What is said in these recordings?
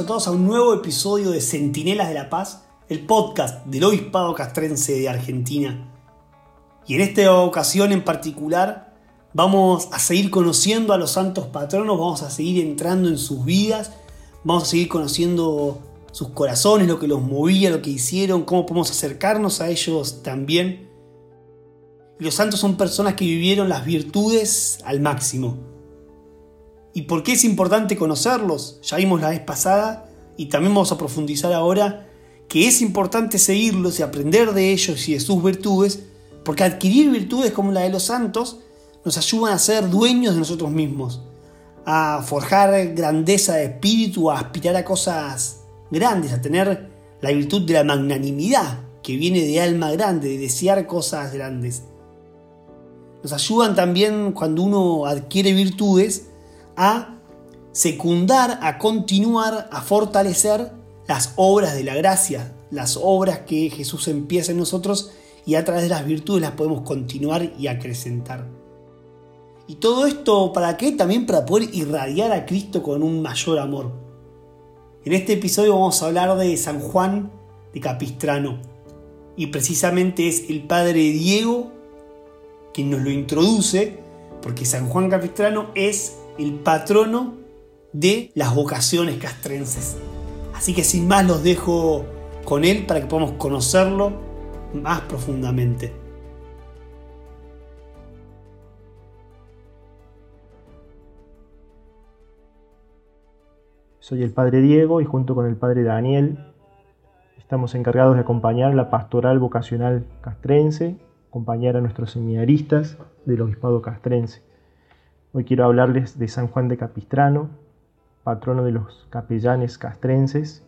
a todos a un nuevo episodio de Centinelas de la Paz, el podcast del Obispado Castrense de Argentina. Y en esta ocasión en particular vamos a seguir conociendo a los santos patronos, vamos a seguir entrando en sus vidas, vamos a seguir conociendo sus corazones, lo que los movía, lo que hicieron, cómo podemos acercarnos a ellos también. los santos son personas que vivieron las virtudes al máximo ¿Y por qué es importante conocerlos? Ya vimos la vez pasada y también vamos a profundizar ahora que es importante seguirlos y aprender de ellos y de sus virtudes, porque adquirir virtudes como la de los santos nos ayudan a ser dueños de nosotros mismos, a forjar grandeza de espíritu, a aspirar a cosas grandes, a tener la virtud de la magnanimidad, que viene de alma grande, de desear cosas grandes. Nos ayudan también cuando uno adquiere virtudes a secundar, a continuar, a fortalecer las obras de la gracia, las obras que Jesús empieza en nosotros y a través de las virtudes las podemos continuar y acrecentar. Y todo esto, ¿para qué? También para poder irradiar a Cristo con un mayor amor. En este episodio vamos a hablar de San Juan de Capistrano. Y precisamente es el padre Diego quien nos lo introduce, porque San Juan Capistrano es el patrono de las vocaciones castrenses. Así que sin más los dejo con él para que podamos conocerlo más profundamente. Soy el padre Diego y junto con el padre Daniel estamos encargados de acompañar la pastoral vocacional castrense, acompañar a nuestros seminaristas del obispado castrense. Hoy quiero hablarles de San Juan de Capistrano, patrono de los capellanes castrenses.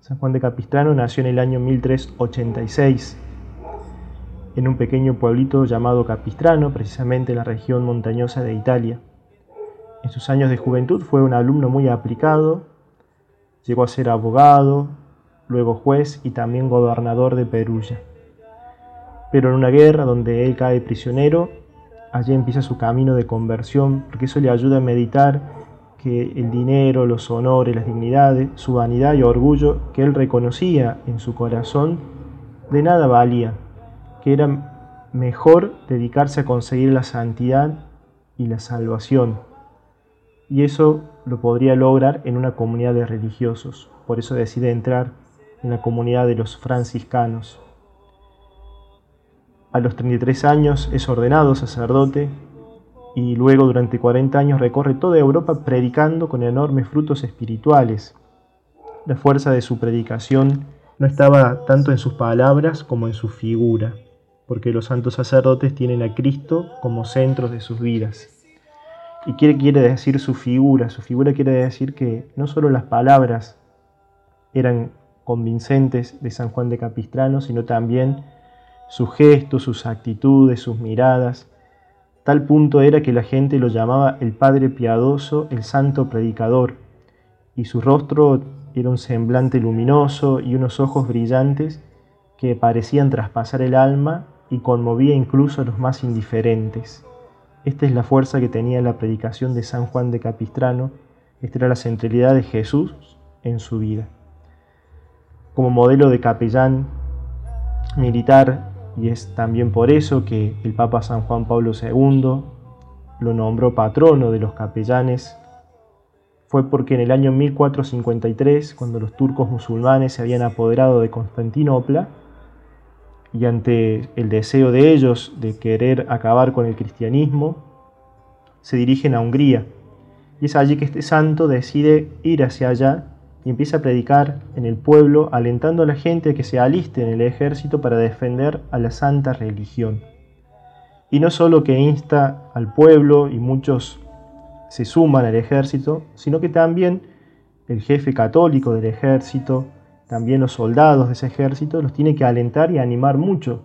San Juan de Capistrano nació en el año 1386 en un pequeño pueblito llamado Capistrano, precisamente en la región montañosa de Italia. En sus años de juventud fue un alumno muy aplicado, llegó a ser abogado, luego juez y también gobernador de Perugia. Pero en una guerra donde él cae prisionero, allí empieza su camino de conversión, porque eso le ayuda a meditar que el dinero, los honores, las dignidades, su vanidad y orgullo que él reconocía en su corazón, de nada valía, que era mejor dedicarse a conseguir la santidad y la salvación. Y eso lo podría lograr en una comunidad de religiosos. Por eso decide entrar en la comunidad de los franciscanos. A los 33 años es ordenado sacerdote y luego durante 40 años recorre toda Europa predicando con enormes frutos espirituales. La fuerza de su predicación no estaba tanto en sus palabras como en su figura, porque los santos sacerdotes tienen a Cristo como centro de sus vidas. ¿Y qué quiere decir su figura? Su figura quiere decir que no solo las palabras eran convincentes de San Juan de Capistrano, sino también sus gestos, sus actitudes, sus miradas. Tal punto era que la gente lo llamaba el Padre Piadoso, el Santo Predicador, y su rostro era un semblante luminoso y unos ojos brillantes que parecían traspasar el alma y conmovía incluso a los más indiferentes. Esta es la fuerza que tenía la predicación de San Juan de Capistrano, esta era la centralidad de Jesús en su vida. Como modelo de capellán militar y es también por eso que el Papa San Juan Pablo II lo nombró patrono de los capellanes. Fue porque en el año 1453, cuando los turcos musulmanes se habían apoderado de Constantinopla, y ante el deseo de ellos de querer acabar con el cristianismo, se dirigen a Hungría. Y es allí que este santo decide ir hacia allá y empieza a predicar en el pueblo, alentando a la gente a que se aliste en el ejército para defender a la santa religión. Y no solo que insta al pueblo y muchos se suman al ejército, sino que también el jefe católico del ejército, también los soldados de ese ejército, los tiene que alentar y animar mucho,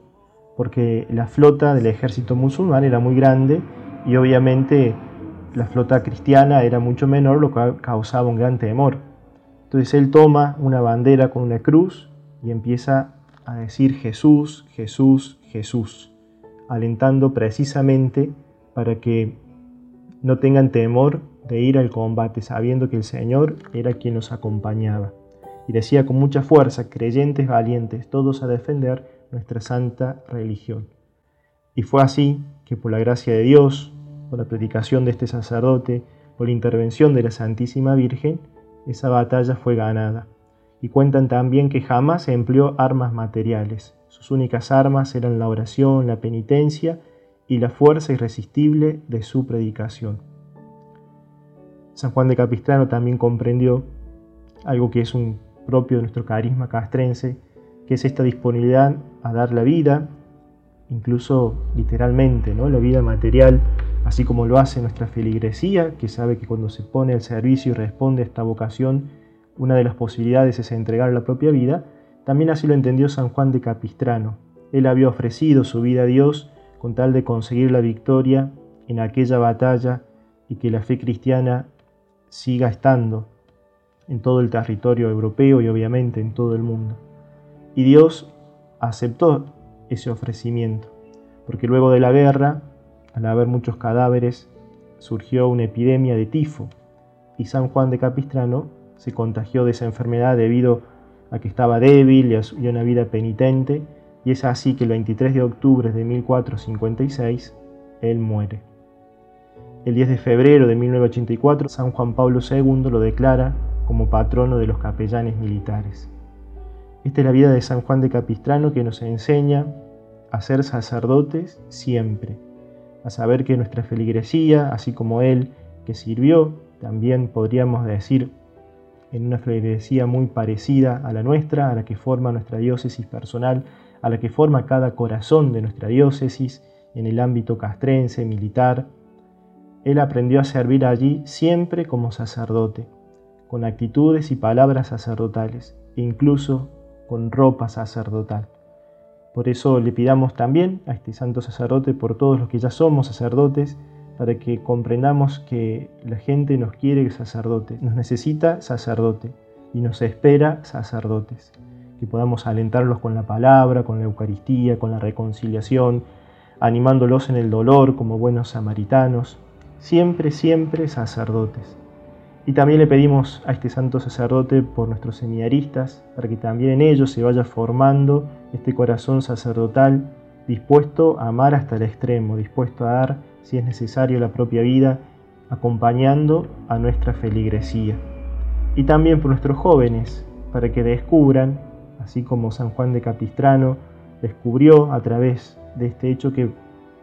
porque la flota del ejército musulmán era muy grande y obviamente la flota cristiana era mucho menor, lo cual causaba un gran temor. Entonces él toma una bandera con una cruz y empieza a decir Jesús, Jesús, Jesús, alentando precisamente para que no tengan temor de ir al combate sabiendo que el Señor era quien nos acompañaba. Y decía con mucha fuerza, creyentes valientes, todos a defender nuestra santa religión. Y fue así que por la gracia de Dios, por la predicación de este sacerdote, por la intervención de la Santísima Virgen, esa batalla fue ganada. Y cuentan también que jamás empleó armas materiales. Sus únicas armas eran la oración, la penitencia y la fuerza irresistible de su predicación. San Juan de Capistrano también comprendió algo que es un propio de nuestro carisma castrense, que es esta disponibilidad a dar la vida, incluso literalmente, ¿no? la vida material, así como lo hace nuestra feligresía, que sabe que cuando se pone al servicio y responde a esta vocación, una de las posibilidades es entregar la propia vida, también así lo entendió San Juan de Capistrano. Él había ofrecido su vida a Dios con tal de conseguir la victoria en aquella batalla y que la fe cristiana siga estando en todo el territorio europeo y obviamente en todo el mundo. Y Dios aceptó ese ofrecimiento, porque luego de la guerra, al haber muchos cadáveres, surgió una epidemia de tifo y San Juan de Capistrano se contagió de esa enfermedad debido a que estaba débil y a una vida penitente, y es así que el 23 de octubre de 1456 él muere. El 10 de febrero de 1984 San Juan Pablo II lo declara como patrono de los capellanes militares. Esta es la vida de San Juan de Capistrano que nos enseña a ser sacerdotes siempre, a saber que nuestra feligresía, así como él que sirvió, también podríamos decir en una feligresía muy parecida a la nuestra, a la que forma nuestra diócesis personal, a la que forma cada corazón de nuestra diócesis en el ámbito castrense, militar. Él aprendió a servir allí siempre como sacerdote, con actitudes y palabras sacerdotales, incluso con ropa sacerdotal. Por eso le pidamos también a este santo sacerdote, por todos los que ya somos sacerdotes, para que comprendamos que la gente nos quiere sacerdote, nos necesita sacerdote y nos espera sacerdotes. Que podamos alentarlos con la palabra, con la Eucaristía, con la reconciliación, animándolos en el dolor como buenos samaritanos, siempre, siempre sacerdotes. Y también le pedimos a este santo sacerdote por nuestros seminaristas, para que también en ellos se vaya formando este corazón sacerdotal dispuesto a amar hasta el extremo, dispuesto a dar, si es necesario, la propia vida, acompañando a nuestra feligresía. Y también por nuestros jóvenes, para que descubran, así como San Juan de Capistrano descubrió a través de este hecho que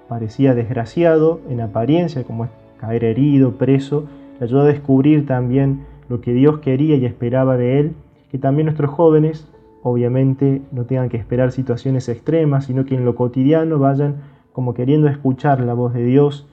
parecía desgraciado en apariencia, como es caer herido, preso, ayudó a descubrir también lo que Dios quería y esperaba de él, que también nuestros jóvenes obviamente no tengan que esperar situaciones extremas, sino que en lo cotidiano vayan como queriendo escuchar la voz de Dios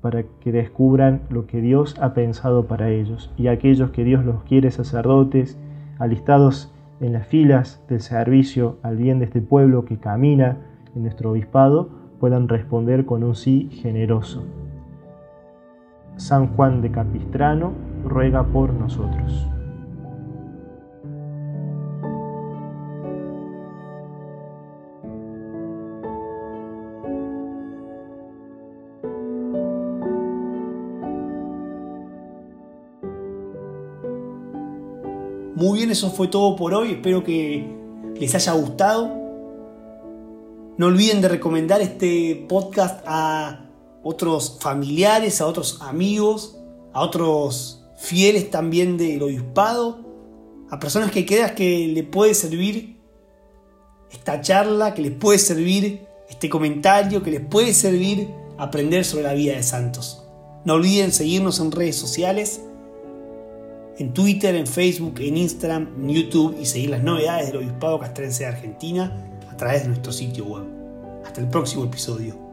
para que descubran lo que Dios ha pensado para ellos. Y aquellos que Dios los quiere sacerdotes, alistados en las filas del servicio al bien de este pueblo que camina en nuestro obispado, puedan responder con un sí generoso. San Juan de Capistrano ruega por nosotros. Muy bien, eso fue todo por hoy. Espero que les haya gustado. No olviden de recomendar este podcast a otros familiares, a otros amigos, a otros fieles también del obispado, a personas que creas que le puede servir esta charla, que les puede servir este comentario, que les puede servir aprender sobre la vida de santos. No olviden seguirnos en redes sociales, en Twitter, en Facebook, en Instagram, en YouTube y seguir las novedades del Obispado Castrense de Argentina a través de nuestro sitio web. Hasta el próximo episodio.